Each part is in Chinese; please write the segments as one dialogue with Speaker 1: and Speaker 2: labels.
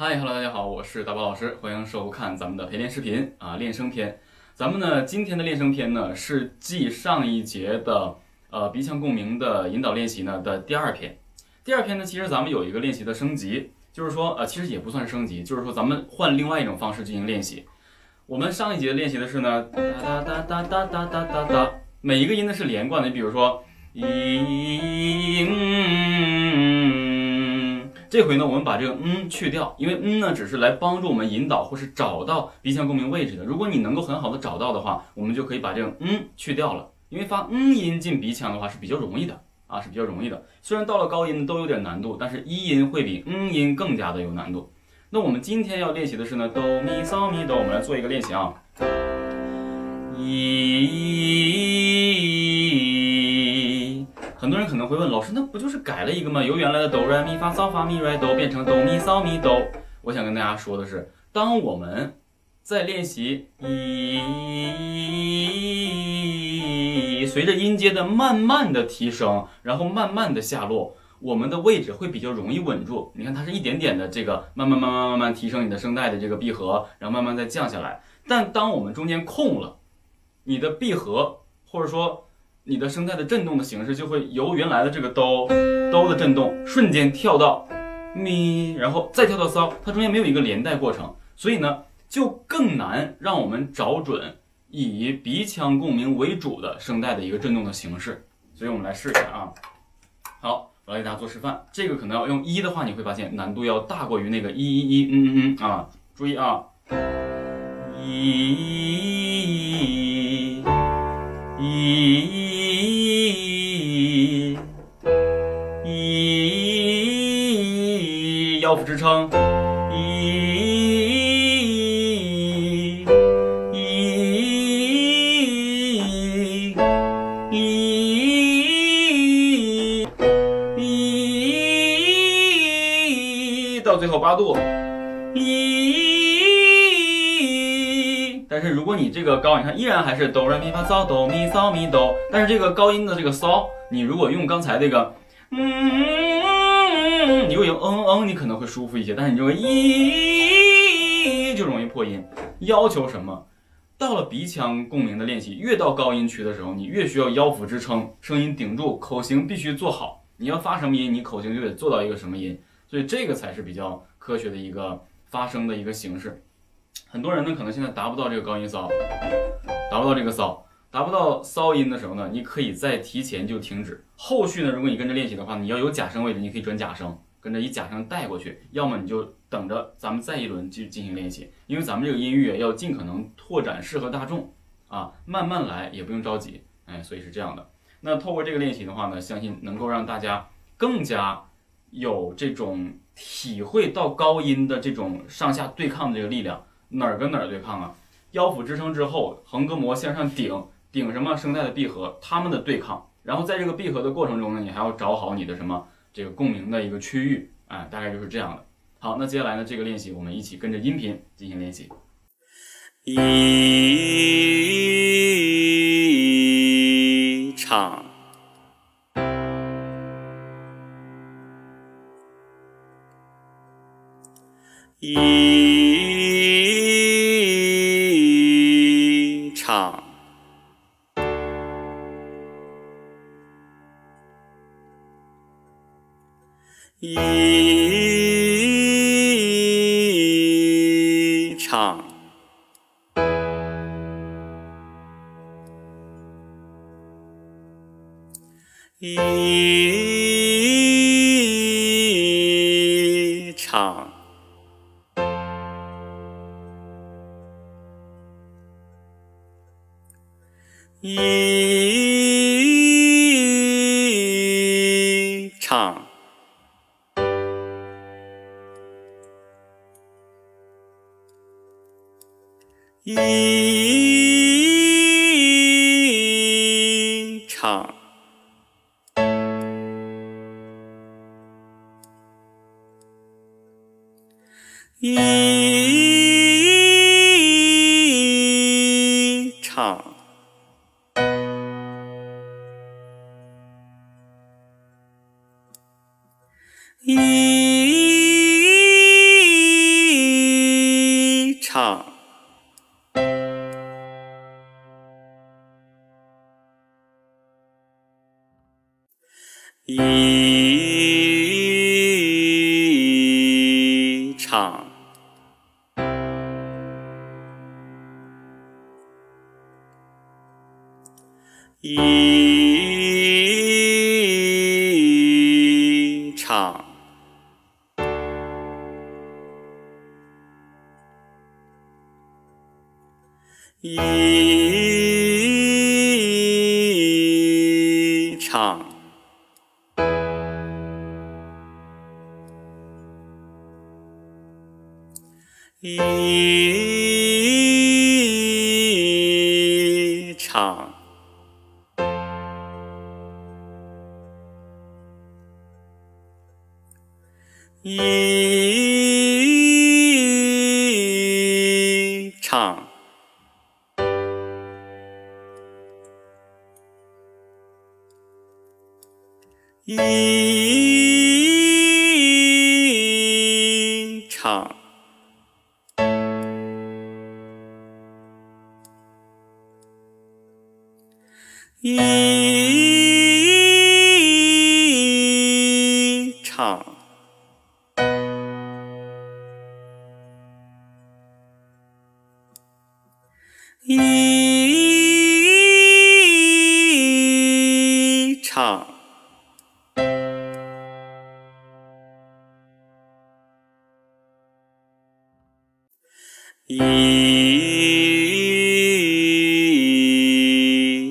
Speaker 1: 嗨，Hello，大家好，我是大宝老师，欢迎收看咱们的陪练视频啊，练声篇。咱们呢，今天的练声篇呢是继上一节的呃鼻腔共鸣的引导练习呢的第二篇。第二篇呢，其实咱们有一个练习的升级，就是说呃，其实也不算升级，就是说咱们换另外一种方式进行练习。我们上一节练习的是呢哒哒哒哒哒哒哒哒哒，每一个音呢是连贯的，你比如说嗯。这回呢，我们把这个嗯去掉，因为嗯呢只是来帮助我们引导或是找到鼻腔共鸣位置的。如果你能够很好的找到的话，我们就可以把这个嗯去掉了。因为发嗯音进鼻腔的话是比较容易的啊，是比较容易的。虽然到了高音都有点难度，但是一音会比嗯音更加的有难度。那我们今天要练习的是呢哆咪嗦咪哆，我们来做一个练习啊，一。很多人可能会问老师，那不就是改了一个吗？由原来的哆来咪发嗦发咪来哆变成哆咪嗦咪哆。我想跟大家说的是，当我们在练习一，随着音阶的慢慢的提升，然后慢慢的下落，我们的位置会比较容易稳住。你看，它是一点点的这个慢慢慢慢慢慢提升你的声带的这个闭合，然后慢慢再降下来。但当我们中间空了，你的闭合或者说。你的声带的振动的形式就会由原来的这个哆哆的振动瞬间跳到咪，然后再跳到嗦，它中间没有一个连带过程，所以呢就更难让我们找准以鼻腔共鸣为主的声带的一个振动的形式。所以我们来试一下啊。好，我来给大家做示范。这个可能要用一的话，你会发现难度要大过于那个一一一嗯嗯嗯啊。注意啊，一一。腰腹支撑，一，一，一，一，到最后八度，一。但是如果你这个高，你看依然还是哆来咪发嗦哆咪嗦咪哆，但是这个高音的这个嗦，你如果用刚才这个，嗯。嗯你如果用嗯嗯，你可能会舒服一些，但是你这个咦就容易破音。要求什么？到了鼻腔共鸣的练习，越到高音区的时候，你越需要腰腹支撑，声音顶住，口型必须做好。你要发什么音，你口型就得做到一个什么音，所以这个才是比较科学的一个发声的一个形式。很多人呢，可能现在达不到这个高音骚，达不到这个骚。达不到骚音的时候呢，你可以在提前就停止。后续呢，如果你跟着练习的话，你要有假声位置，你可以转假声，跟着以假声带过去。要么你就等着咱们再一轮去进行练习，因为咱们这个音乐要尽可能拓展适合大众啊，慢慢来也不用着急，哎，所以是这样的。那透过这个练习的话呢，相信能够让大家更加有这种体会到高音的这种上下对抗的这个力量。哪儿跟哪儿对抗啊？腰腹支撑之后，横膈膜向上顶。顶什么声带的闭合，它们的对抗，然后在这个闭合的过程中呢，你还要找好你的什么这个共鸣的一个区域，哎，大概就是这样的。好，那接下来呢，这个练习我们一起跟着音频进行练习。一唱一一场，一场。一一唱。一唱。一
Speaker 2: 唱。一唱。一唱，一一场。一场，一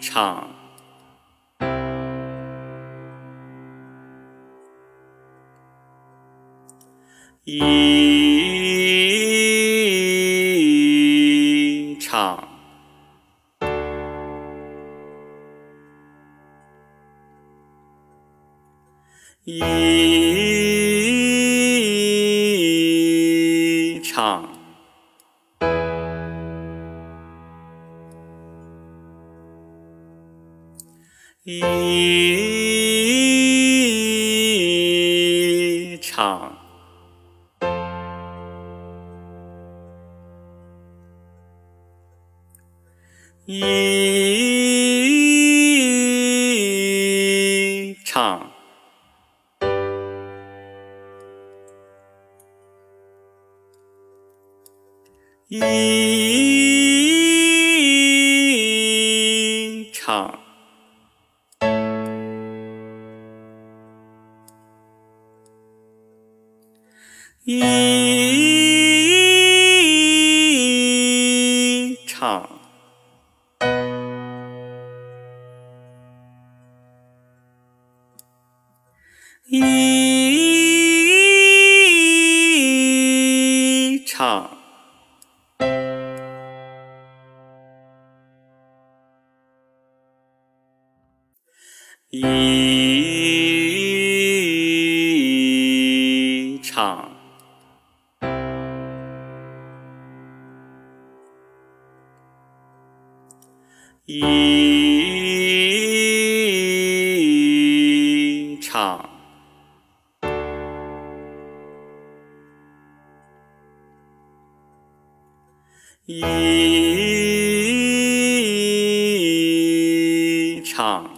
Speaker 2: 唱。一唱，一一唱。一场，一一唱。一唱，一一场。一场。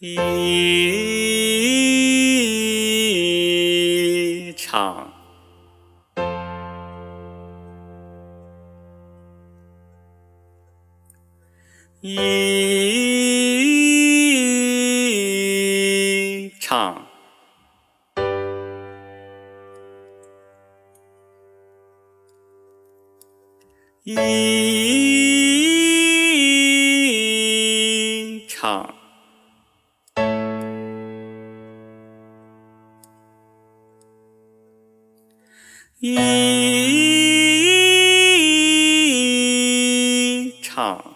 Speaker 2: 一场。一场。一场。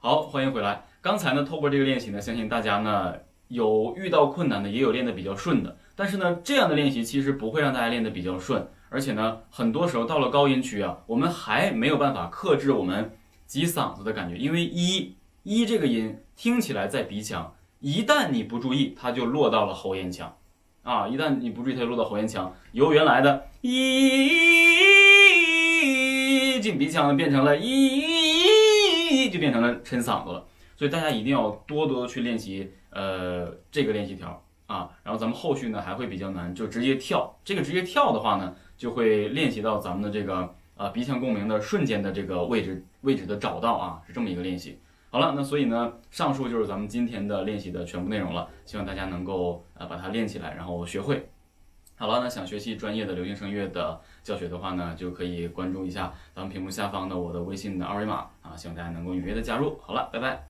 Speaker 1: 好，欢迎回来。刚才呢，透过这个练习呢，相信大家呢有遇到困难的，也有练得比较顺的。但是呢，这样的练习其实不会让大家练得比较顺，而且呢，很多时候到了高音区啊，我们还没有办法克制我们挤嗓子的感觉，因为一一这个音听起来在鼻腔，一旦你不注意，它就落到了喉咽腔，啊，一旦你不注意，它就落到喉咽腔，由原来的一进鼻腔，变成了一，就变成了抻嗓子了。所以大家一定要多多去练习，呃，这个练习条啊。然后咱们后续呢还会比较难，就直接跳。这个直接跳的话呢，就会练习到咱们的这个呃鼻腔共鸣的瞬间的这个位置位置的找到啊，是这么一个练习。好了，那所以呢，上述就是咱们今天的练习的全部内容了。希望大家能够呃把它练起来，然后学会。好了，那想学习专业的流行声乐的教学的话呢，就可以关注一下咱们屏幕下方的我的微信的二维码，希望大家能够踊跃的加入。好了，拜拜。